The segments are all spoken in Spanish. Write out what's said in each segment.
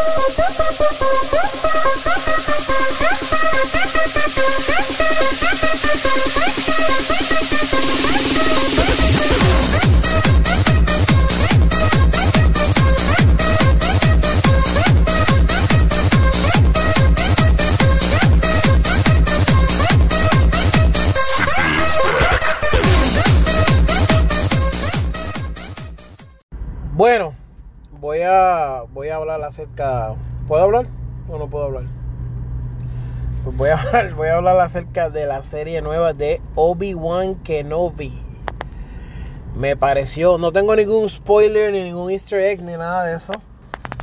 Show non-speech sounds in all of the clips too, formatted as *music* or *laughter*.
Bueno, voy a hablar acerca. ¿Puedo hablar o no puedo hablar? Pues voy a *laughs* hablar, voy a hablar acerca de la serie nueva de Obi-Wan Kenobi. Me pareció, no tengo ningún spoiler ni ningún easter egg ni nada de eso.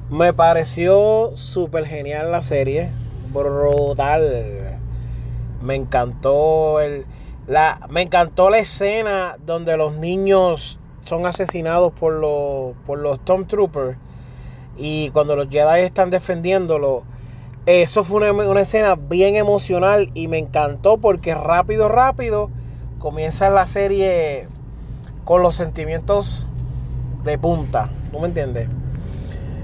Me pareció súper genial la serie, brutal. Me encantó el la me encantó la escena donde los niños son asesinados por los, por los Stormtroopers y cuando los Jedi están defendiéndolo, eso fue una, una, escena bien emocional y me encantó porque rápido, rápido comienza la serie con los sentimientos de punta, ¿no me entiendes?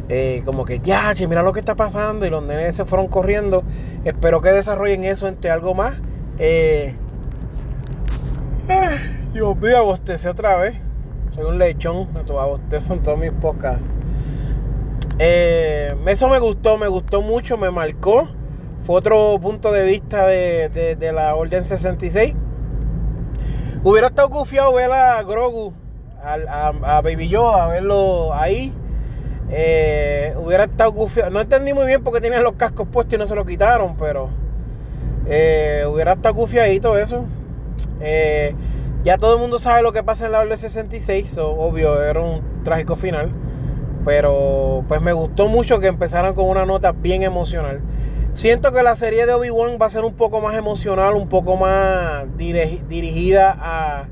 Eh, como que ya, che, mira lo que está pasando y los nenes se fueron corriendo. Espero que desarrollen eso entre algo más. Eh, Dios mío, abostecé otra vez. Soy un lechón, me bostezo en todos mis podcasts. Eh, eso me gustó, me gustó mucho, me marcó. Fue otro punto de vista de, de, la Orden 66. Hubiera estado gufiado ver a Grogu, a, Baby Yoda, a verlo ahí. Eh, hubiera estado gufiado. No entendí muy bien porque tenían los cascos puestos y no se lo quitaron, pero eh, hubiera estado gufiadito eso. Ya todo el mundo sabe lo que pasa en la Orden 66, so, obvio, era un trágico final. Pero pues me gustó mucho que empezaran con una nota bien emocional. Siento que la serie de Obi-Wan va a ser un poco más emocional, un poco más dirigida a,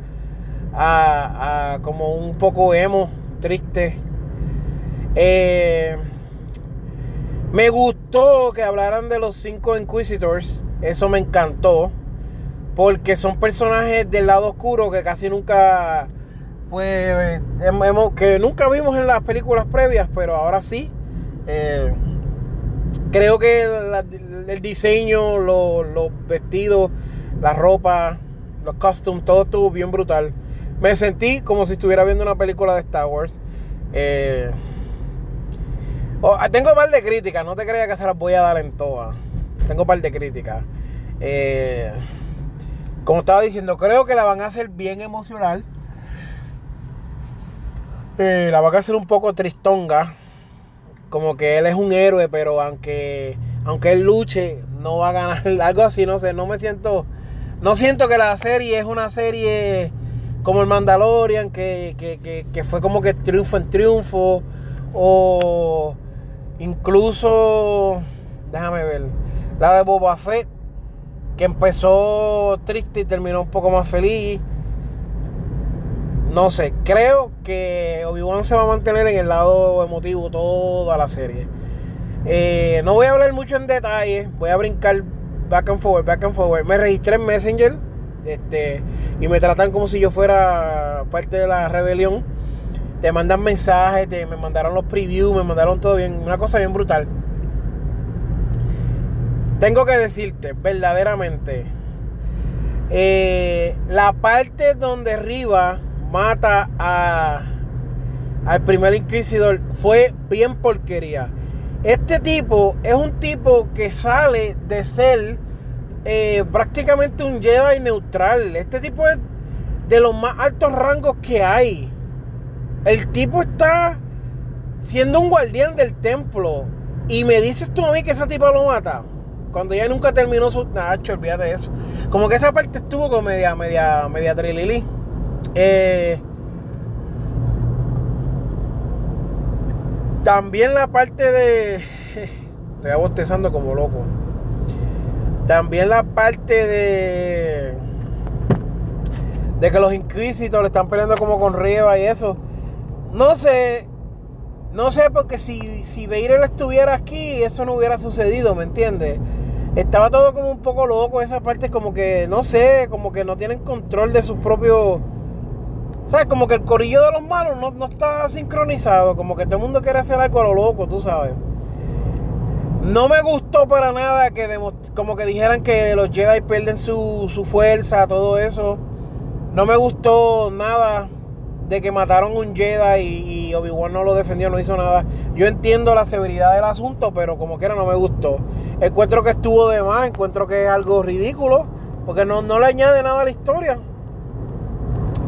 a, como un poco emo, triste. Eh, me gustó que hablaran de los cinco Inquisitors. Eso me encantó. Porque son personajes del lado oscuro que casi nunca pues hemos, que nunca vimos en las películas previas, pero ahora sí. Eh, creo que el diseño, los, los, vestidos, la ropa, los costumes, todo estuvo bien brutal. Me sentí como si estuviera viendo una película de Star Wars. Eh, oh, tengo un par de críticas, no te creas que se las voy a dar en todas. Tengo un par de críticas. Eh, como estaba diciendo, creo que la van a hacer bien emocional. Eh, la van a hacer un poco tristonga. Como que él es un héroe, pero aunque, aunque él luche, no va a ganar. *laughs* Algo así, no sé, no me siento. No siento que la serie es una serie como el Mandalorian, que, que, que fue como que triunfo en triunfo. O incluso, déjame ver, la de Boba Fett, que empezó triste y terminó un poco más feliz. No sé, creo que Obi-Wan se va a mantener en el lado emotivo toda la serie. Eh, no voy a hablar mucho en detalle, voy a brincar back and forward, back and forward. Me registré en Messenger este, y me tratan como si yo fuera parte de la rebelión. Te mandan mensajes, te, me mandaron los previews, me mandaron todo bien, una cosa bien brutal. Tengo que decirte, verdaderamente, eh, la parte donde arriba mata a, al primer inquisidor fue bien porquería. Este tipo es un tipo que sale de ser eh, prácticamente un Jedi neutral. Este tipo es de los más altos rangos que hay. El tipo está siendo un guardián del templo. Y me dices tú a mí que esa tipa lo mata. Cuando ya nunca terminó su. Nacho, olvídate de eso. Como que esa parte estuvo como media, media, media trilili. Eh, también la parte de. *laughs* Estoy abostezando como loco. También la parte de. De que los inquisitores están peleando como con Rieva y eso. No sé. No sé, porque si, si Vader estuviera aquí, eso no hubiera sucedido, ¿me entiendes? Estaba todo como un poco loco. Esa parte, como que, no sé, como que no tienen control de sus propios ¿Sabes? Como que el corillo de los malos no, no, está sincronizado. Como que todo el mundo quiere hacer algo a lo loco, tú sabes. No me gustó para nada que como que dijeran que los Jedi pierden su, su fuerza, todo eso. No me gustó nada de que mataron un Jedi y, Obi-Wan no lo defendió, no hizo nada. Yo entiendo la severidad del asunto, pero como quiera no me gustó. Encuentro que estuvo de más, encuentro que es algo ridículo, porque no, no le añade nada a la historia.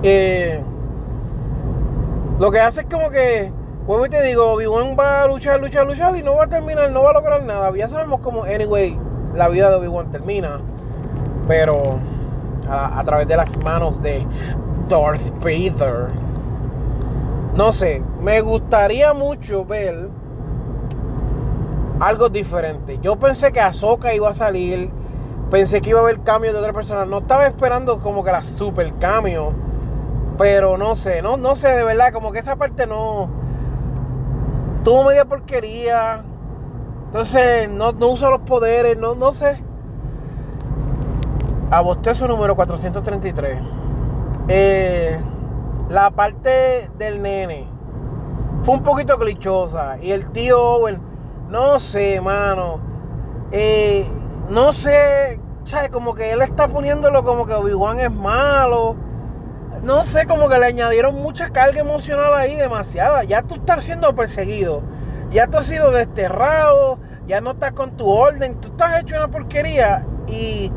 Eh, lo que hace es como que, bueno, y te digo, Obi-Wan va a luchar, luchar, luchar y no va a terminar, no va a lograr nada. Ya sabemos cómo, anyway, la vida de Obi-Wan termina, pero a, a través de las manos de Darth Vader. No sé, me gustaría mucho ver algo diferente. Yo pensé que Ahsoka iba a salir, pensé que iba a haber cambios de otra persona. No estaba esperando como que la super cambio, pero no sé, no, no sé de verdad, como que esa parte no tuvo media porquería. Entonces no, no uso los poderes, no, no sé. A bostezo número 433. Eh, la parte del nene fue un poquito clichosa. Y el tío Owen, no sé, mano. Eh, no sé, como que él está poniéndolo como que Obi-Wan es malo. No sé, como que le añadieron mucha carga emocional ahí, demasiada. Ya tú estás siendo perseguido. Ya tú has sido desterrado. Ya no estás con tu orden. Tú estás hecho una porquería. Y,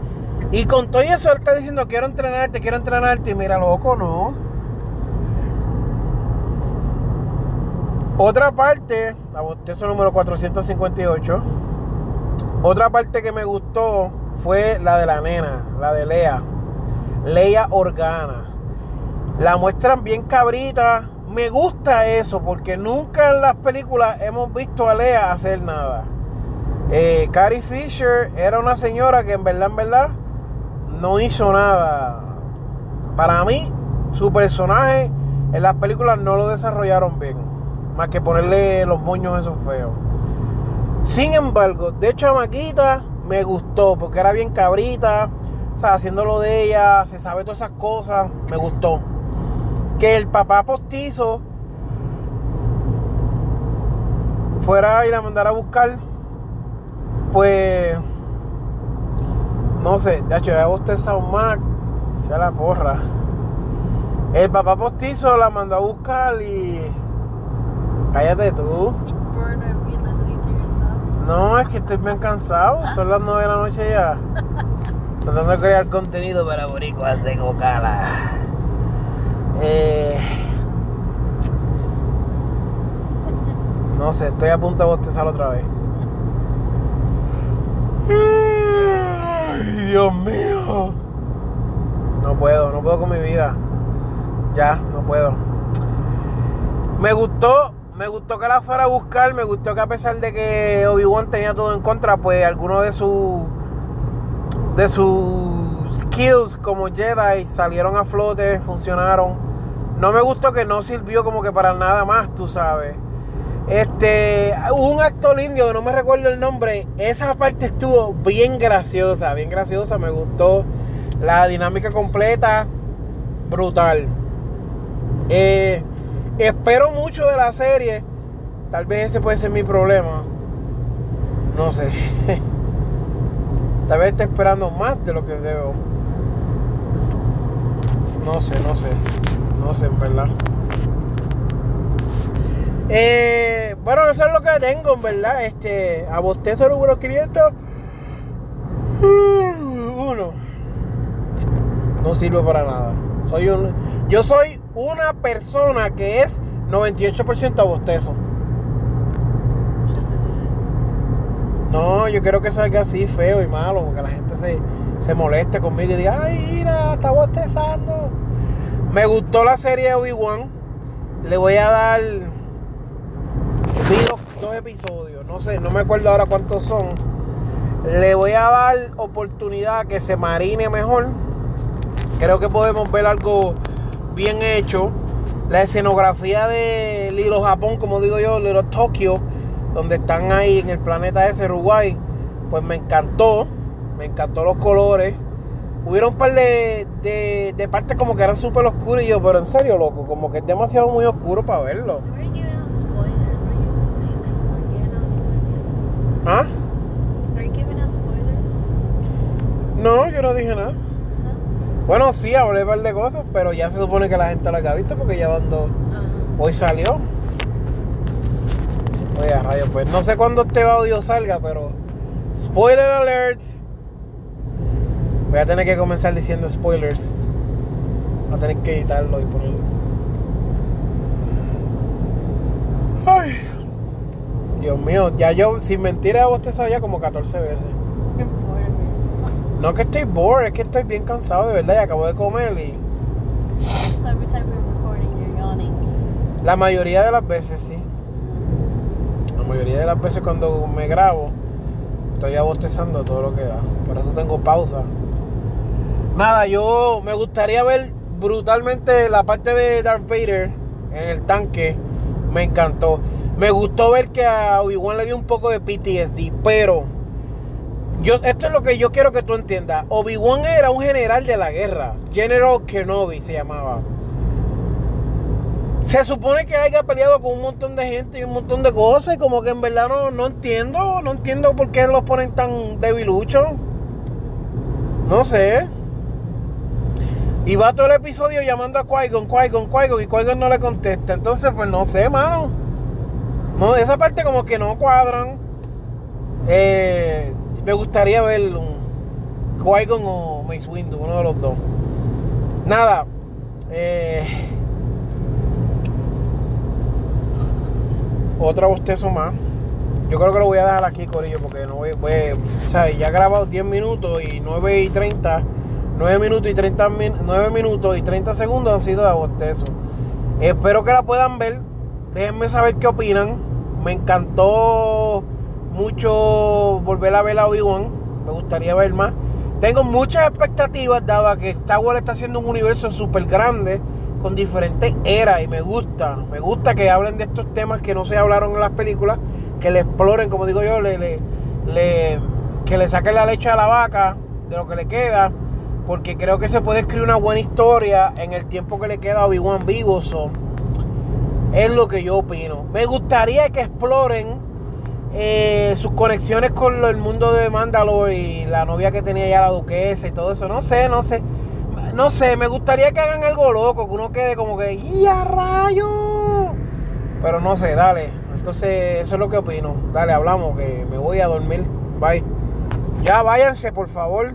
y con todo eso él está diciendo, quiero entrenarte, quiero entrenarte. Y mira, loco, no. Otra parte, la número 458. Otra parte que me gustó fue la de la nena, la de Lea. Leia Organa. La muestran bien cabrita. Me gusta eso porque nunca en las películas hemos visto a Lea hacer nada. Eh, Carrie Fisher era una señora que en verdad, en verdad, no hizo nada. Para mí, su personaje en las películas no lo desarrollaron bien. Más que ponerle los moños esos feos. Sin embargo, de hecho, a Maquita me gustó porque era bien cabrita. O sea, haciéndolo de ella, se sabe todas esas cosas. Me gustó. Que el papá postizo fuera y la mandara a buscar. Pues. No sé, de hecho, ya usted más. Sea la porra. El papá postizo la mandó a buscar y Cállate tú. No, es que estoy bien cansado. Son las 9 de la noche ya. Tratando de crear contenido para boricuas de Cocala. Eh, no sé, estoy a punto de bostezar otra vez. Ay, Dios mío. No puedo, no puedo con mi vida. Ya, no puedo. Me gustó me gustó que la fuera a buscar, me gustó que a pesar de que Obi-Wan tenía todo en contra, pues algunos de sus de sus skills como Jedi salieron a flote, funcionaron. No me gustó que no sirvió como que para nada más, tú sabes. Este, hubo un actor indio, no me recuerdo el nombre. Esa parte estuvo bien graciosa, bien graciosa, me gustó. La dinámica completa, brutal. Eh, Espero mucho de la serie. Tal vez ese puede ser mi problema. No sé. *laughs* Tal vez esté esperando más de lo que debo. No sé, no sé. No sé, en verdad. Eh, bueno, eso es lo que tengo, en verdad. Este, a bostezo número 500. Uno. No sirve para nada. Soy un, yo soy una persona que es 98% bostezo. No, yo quiero que salga así feo y malo, porque la gente se, se moleste conmigo y diga, ay, mira, está bostezando. Me gustó la serie Obi-Wan. Le voy a dar dos, episodios. No sé, no me acuerdo ahora cuántos son. Le voy a dar oportunidad que se marine mejor. Creo que podemos ver algo bien hecho. La escenografía de Little Japón, como digo yo, Little Tokyo, donde están ahí en el planeta ese, Uruguay, pues me encantó. Me encantó los colores. Hubieron un par de, de, de parte como que era súper oscuro y yo, pero en serio, loco, como que es demasiado muy oscuro para verlo. ¿Ah? No, yo no dije nada. Bueno, sí, hablé un par de cosas, pero ya se supone que la gente la ha visto porque ya cuando Hoy salió. Oye, rayos, pues no sé cuándo este audio salga, pero. Spoiler alert. Voy a tener que comenzar diciendo spoilers. Voy a tener que editarlo y ponerlo. Ay. Dios mío, ya yo, sin mentira, he bostezado ya como 14 veces. No que estoy bored, es que estoy bien cansado de verdad y acabo de comer y. So every time we're recording, you're yawning. La mayoría de las veces sí. La mayoría de las veces cuando me grabo, estoy abostezando todo lo que da. Por eso tengo pausa. Nada, yo me gustaría ver brutalmente la parte de Darth Vader en el tanque. Me encantó. Me gustó ver que a Obi-Wan le dio un poco de PTSD, pero yo, esto es lo que yo quiero que tú entiendas. Obi-Wan era un general de la guerra. General Kenobi se llamaba. Se supone que haya peleado con un montón de gente y un montón de cosas y como que en verdad no, no entiendo, no entiendo por qué los ponen tan debiluchos. No sé. Y va todo el episodio llamando a Qui-Gon, Qui-Gon, Qui-Gon y Qui-Gon no le contesta. Entonces, pues no sé, mano. No, esa parte como que no cuadran. Eh, me gustaría ver un Qui-Gon o Mace Windu, uno de los dos. Nada. Eh, otra bostezo más. Yo creo que lo voy a dejar aquí, Corillo, porque no voy, voy o sea, ya he grabado 10 minutos y 9 y 30, 9 minutos y 30 min- 9 minutos y 30 segundos han sido de bostezo. Espero que la puedan ver. Déjenme saber qué opinan. Me encantó mucho volver a ver a Obi-Wan. Me gustaría ver más. Tengo muchas expectativas, dado a que Star Wars está haciendo un universo súper grande con diferentes eras y me gusta. Me gusta que hablen de estos temas que no se hablaron en las películas, que le exploren, como digo yo, le- que le saquen la leche a la vaca de lo que le queda, porque creo que se puede escribir una buena historia en el tiempo que le queda a Obi-Wan vivo. so, es lo que yo opino. Me gustaría que exploren eh, sus conexiones con el mundo de Mandalore y la novia que tenía ya la duquesa y todo eso. No sé, no sé. No sé, me gustaría que hagan algo loco, que uno quede como que, ¡ya rayo! Pero no sé, dale. Entonces, eso es lo que opino. Dale, hablamos, que me voy a dormir. Bye. Ya váyanse, por favor.